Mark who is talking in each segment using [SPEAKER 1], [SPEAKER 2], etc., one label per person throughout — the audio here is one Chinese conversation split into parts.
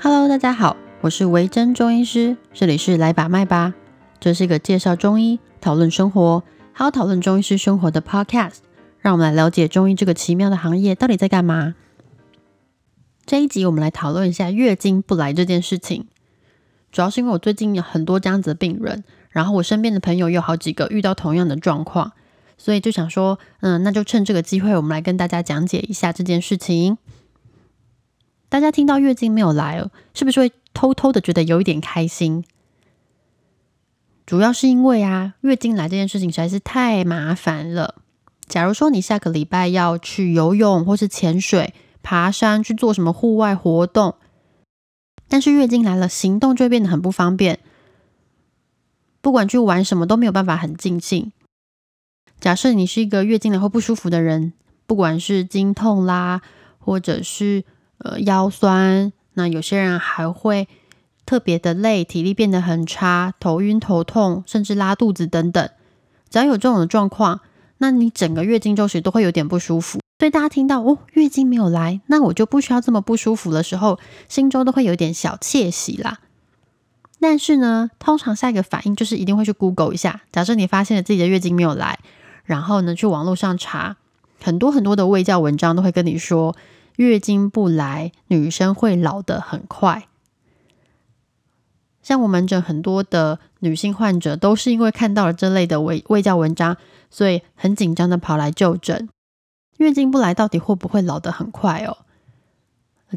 [SPEAKER 1] Hello，大家好，我是维珍中医师，这里是来把脉吧。这是一个介绍中医、讨论生活，还有讨论中医师生活的 Podcast。让我们来了解中医这个奇妙的行业到底在干嘛。这一集我们来讨论一下月经不来这件事情，主要是因为我最近有很多这样子的病人，然后我身边的朋友有好几个遇到同样的状况，所以就想说，嗯，那就趁这个机会，我们来跟大家讲解一下这件事情。大家听到月经没有来，是不是会偷偷的觉得有一点开心？主要是因为啊，月经来这件事情实在是太麻烦了。假如说你下个礼拜要去游泳，或是潜水、爬山，去做什么户外活动，但是月经来了，行动就会变得很不方便。不管去玩什么都没有办法很尽兴。假设你是一个月经来后不舒服的人，不管是经痛啦，或者是呃，腰酸，那有些人还会特别的累，体力变得很差，头晕头痛，甚至拉肚子等等。只要有这种的状况，那你整个月经周期都会有点不舒服。所以大家听到哦，月经没有来，那我就不需要这么不舒服的时候，心中都会有点小窃喜啦。但是呢，通常下一个反应就是一定会去 Google 一下。假设你发现了自己的月经没有来，然后呢，去网络上查很多很多的卫教文章，都会跟你说。月经不来，女生会老得很快。像我门诊很多的女性患者，都是因为看到了这类的卫卫教文章，所以很紧张的跑来就诊。月经不来，到底会不会老得很快哦？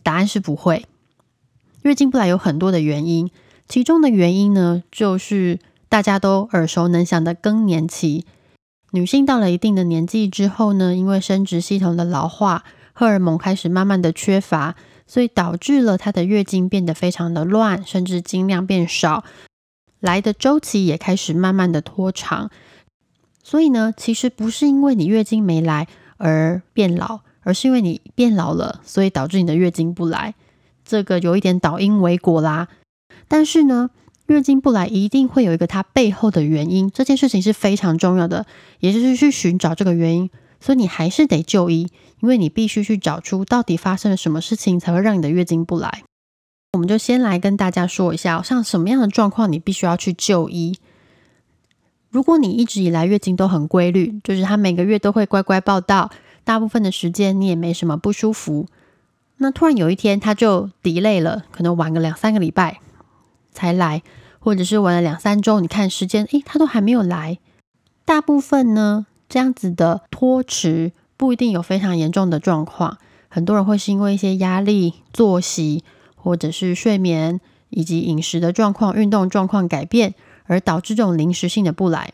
[SPEAKER 1] 答案是不会。月经不来有很多的原因，其中的原因呢，就是大家都耳熟能详的更年期。女性到了一定的年纪之后呢，因为生殖系统的老化。荷尔蒙开始慢慢的缺乏，所以导致了她的月经变得非常的乱，甚至经量变少，来的周期也开始慢慢的拖长。所以呢，其实不是因为你月经没来而变老，而是因为你变老了，所以导致你的月经不来。这个有一点倒因为果啦。但是呢，月经不来一定会有一个它背后的原因，这件事情是非常重要的，也就是去寻找这个原因。所以你还是得就医，因为你必须去找出到底发生了什么事情，才会让你的月经不来。我们就先来跟大家说一下，像什么样的状况你必须要去就医。如果你一直以来月经都很规律，就是它每个月都会乖乖报到，大部分的时间你也没什么不舒服，那突然有一天它就 delay 了，可能晚个两三个礼拜才来，或者是晚了两三周，你看时间，诶，它都还没有来。大部分呢。这样子的拖迟不一定有非常严重的状况，很多人会是因为一些压力、作息或者是睡眠以及饮食的状况、运动状况改变而导致这种临时性的不来。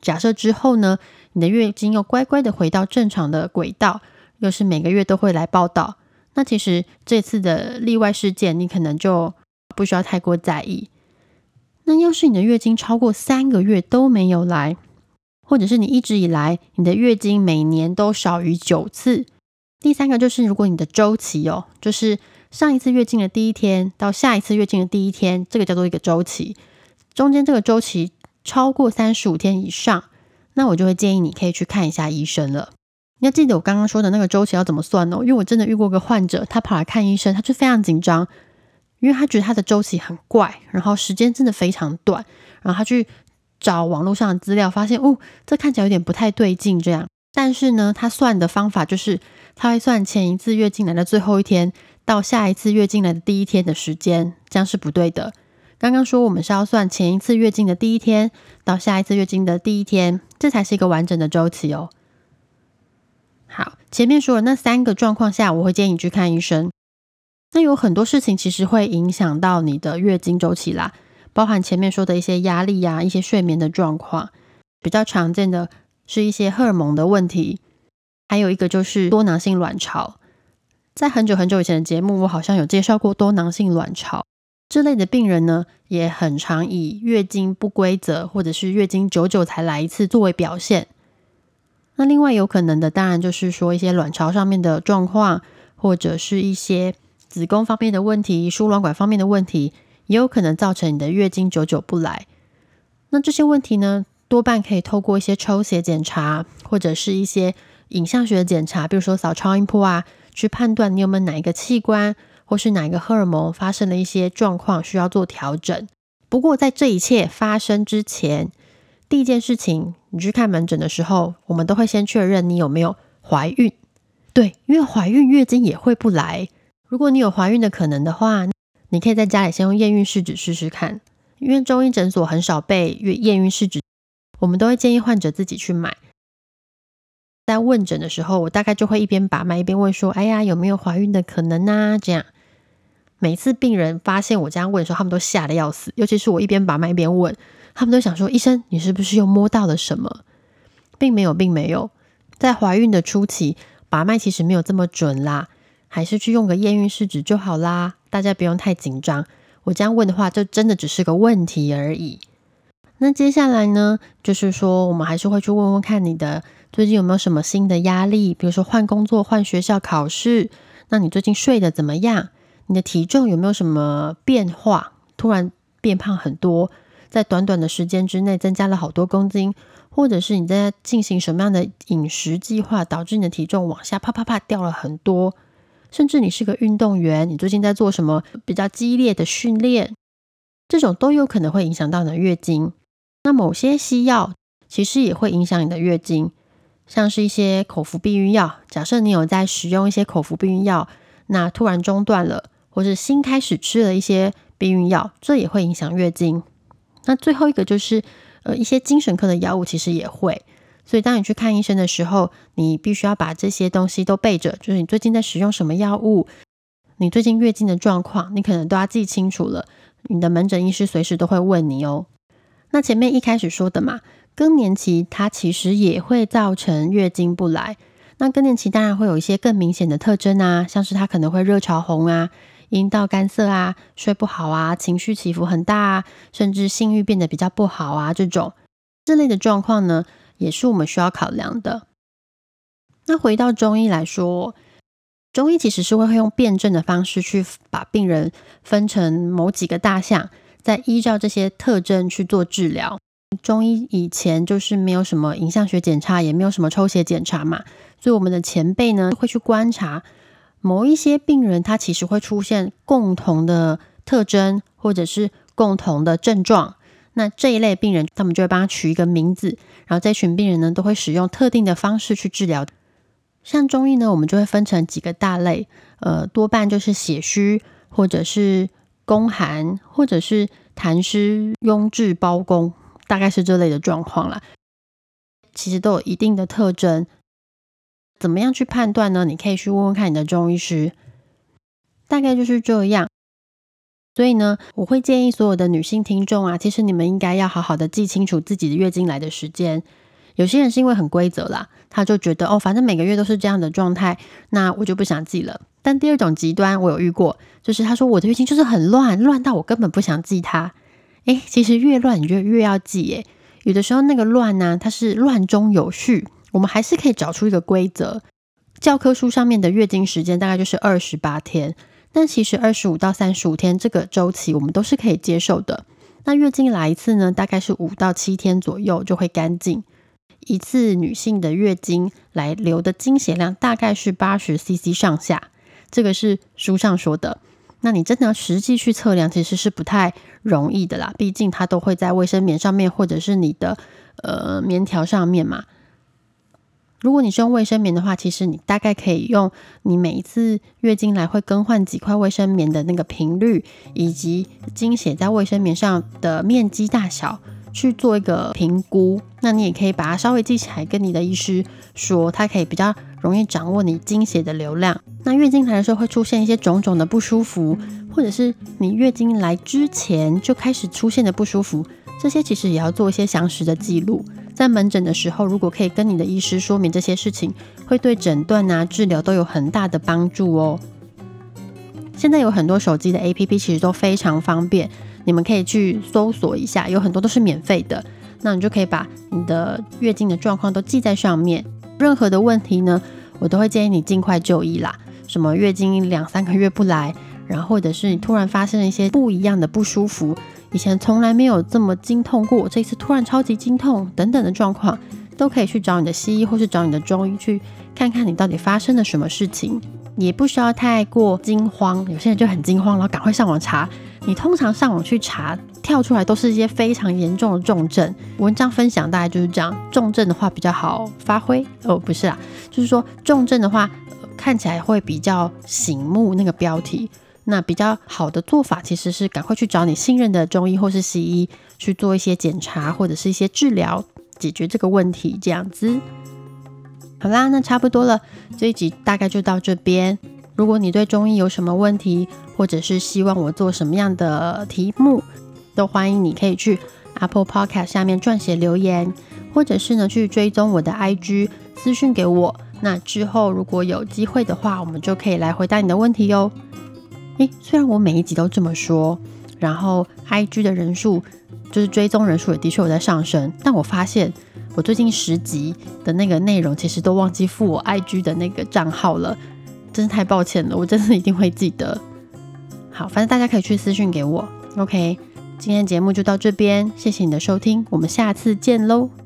[SPEAKER 1] 假设之后呢，你的月经又乖乖的回到正常的轨道，又是每个月都会来报道，那其实这次的例外事件你可能就不需要太过在意。那要是你的月经超过三个月都没有来，或者是你一直以来你的月经每年都少于九次。第三个就是，如果你的周期哦，就是上一次月经的第一天到下一次月经的第一天，这个叫做一个周期，中间这个周期超过三十五天以上，那我就会建议你可以去看一下医生了。你要记得我刚刚说的那个周期要怎么算哦，因为我真的遇过个患者，他跑来看医生，他就非常紧张，因为他觉得他的周期很怪，然后时间真的非常短，然后他去。找网络上的资料，发现哦，这看起来有点不太对劲。这样，但是呢，他算的方法就是，他会算前一次月经来的最后一天到下一次月经来的第一天的时间，这样是不对的。刚刚说我们是要算前一次月经的第一天到下一次月经的第一天，这才是一个完整的周期哦。好，前面说的那三个状况下，我会建议你去看医生。那有很多事情其实会影响到你的月经周期啦。包含前面说的一些压力呀，一些睡眠的状况，比较常见的是一些荷尔蒙的问题，还有一个就是多囊性卵巢。在很久很久以前的节目，我好像有介绍过多囊性卵巢这类的病人呢，也很常以月经不规则或者是月经久久才来一次作为表现。那另外有可能的，当然就是说一些卵巢上面的状况，或者是一些子宫方面的问题、输卵管方面的问题。也有可能造成你的月经久久不来。那这些问题呢，多半可以透过一些抽血检查，或者是一些影像学的检查，比如说扫超音波啊，去判断你有没有哪一个器官或是哪一个荷尔蒙发生了一些状况需要做调整。不过在这一切发生之前，第一件事情，你去看门诊的时候，我们都会先确认你有没有怀孕。对，因为怀孕月经也会不来。如果你有怀孕的可能的话，你可以在家里先用验孕试纸试试看。因为中医诊所很少备验验孕试纸，我们都会建议患者自己去买。在问诊的时候，我大概就会一边把脉一边问说：“哎呀，有没有怀孕的可能呢？”这样，每次病人发现我这样问的时候，他们都吓得要死。尤其是我一边把脉一边问，他们都想说：“医生，你是不是又摸到了什么？”并没有，并没有。在怀孕的初期，把脉其实没有这么准啦，还是去用个验孕试纸就好啦。大家不用太紧张。我这样问的话，就真的只是个问题而已。那接下来呢，就是说，我们还是会去问问看你的。最近有没有什么新的压力？比如说换工作、换学校、考试？那你最近睡得怎么样？你的体重有没有什么变化？突然变胖很多，在短短的时间之内增加了好多公斤，或者是你在进行什么样的饮食计划，导致你的体重往下啪啪啪掉了很多？甚至你是个运动员，你最近在做什么比较激烈的训练？这种都有可能会影响到你的月经。那某些西药其实也会影响你的月经。像是一些口服避孕药，假设你有在使用一些口服避孕药，那突然中断了，或是新开始吃了一些避孕药，这也会影响月经。那最后一个就是，呃，一些精神科的药物其实也会。所以当你去看医生的时候，你必须要把这些东西都备着，就是你最近在使用什么药物，你最近月经的状况，你可能都要记清楚了。你的门诊医师随时都会问你哦。那前面一开始说的嘛。更年期它其实也会造成月经不来。那更年期当然会有一些更明显的特征啊，像是它可能会热潮红啊、阴道干涩啊、睡不好啊、情绪起伏很大啊，甚至性欲变得比较不好啊，这种这类的状况呢，也是我们需要考量的。那回到中医来说，中医其实是会用辩证的方式去把病人分成某几个大项，再依照这些特征去做治疗。中医以前就是没有什么影像学检查，也没有什么抽血检查嘛，所以我们的前辈呢会去观察某一些病人，他其实会出现共同的特征或者是共同的症状。那这一类病人，他们就会帮他取一个名字，然后这群病人呢都会使用特定的方式去治疗。像中医呢，我们就会分成几个大类，呃，多半就是血虚，或者是宫寒，或者是痰湿壅滞包宫。大概是这类的状况啦，其实都有一定的特征。怎么样去判断呢？你可以去问问看你的中医师。大概就是这样。所以呢，我会建议所有的女性听众啊，其实你们应该要好好的记清楚自己的月经来的时间。有些人是因为很规则啦，他就觉得哦，反正每个月都是这样的状态，那我就不想记了。但第二种极端我有遇过，就是他说我的月经就是很乱，乱到我根本不想记它。哎，其实越乱你就越要记。哎，有的时候那个乱呢，它是乱中有序，我们还是可以找出一个规则。教科书上面的月经时间大概就是二十八天，但其实二十五到三十五天这个周期我们都是可以接受的。那月经来一次呢，大概是五到七天左右就会干净。一次女性的月经来流的经血量大概是八十 CC 上下，这个是书上说的。那你真的要实际去测量，其实是不太容易的啦。毕竟它都会在卫生棉上面，或者是你的呃棉条上面嘛。如果你是用卫生棉的话，其实你大概可以用你每一次月经来会更换几块卫生棉的那个频率，以及经血在卫生棉上的面积大小去做一个评估。那你也可以把它稍微记起来，跟你的医师说，它可以比较容易掌握你经血的流量。那月经来的时候会出现一些种种的不舒服，或者是你月经来之前就开始出现的不舒服，这些其实也要做一些详实的记录。在门诊的时候，如果可以跟你的医师说明这些事情，会对诊断啊、治疗都有很大的帮助哦。现在有很多手机的 APP，其实都非常方便，你们可以去搜索一下，有很多都是免费的。那你就可以把你的月经的状况都记在上面，任何的问题呢，我都会建议你尽快就医啦。什么月经两三个月不来，然后或者是你突然发生一些不一样的不舒服，以前从来没有这么经痛过，这次突然超级经痛等等的状况，都可以去找你的西医或是找你的中医去看看你到底发生了什么事情，也不需要太过惊慌。有些人就很惊慌，然后赶快上网查。你通常上网去查，跳出来都是一些非常严重的重症。文章分享大概就是这样，重症的话比较好发挥哦，不是啊，就是说重症的话看起来会比较醒目。那个标题，那比较好的做法其实是赶快去找你信任的中医或是西医去做一些检查或者是一些治疗，解决这个问题。这样子，好啦，那差不多了，这一集大概就到这边。如果你对中医有什么问题，或者是希望我做什么样的题目，都欢迎你可以去 Apple Podcast 下面撰写留言，或者是呢去追踪我的 IG 私讯给我。那之后如果有机会的话，我们就可以来回答你的问题哟。诶，虽然我每一集都这么说，然后 IG 的人数就是追踪人数也的确有在上升，但我发现我最近十集的那个内容其实都忘记付我 IG 的那个账号了。真是太抱歉了，我真的一定会记得。好，反正大家可以去私信给我。OK，今天节目就到这边，谢谢你的收听，我们下次见喽。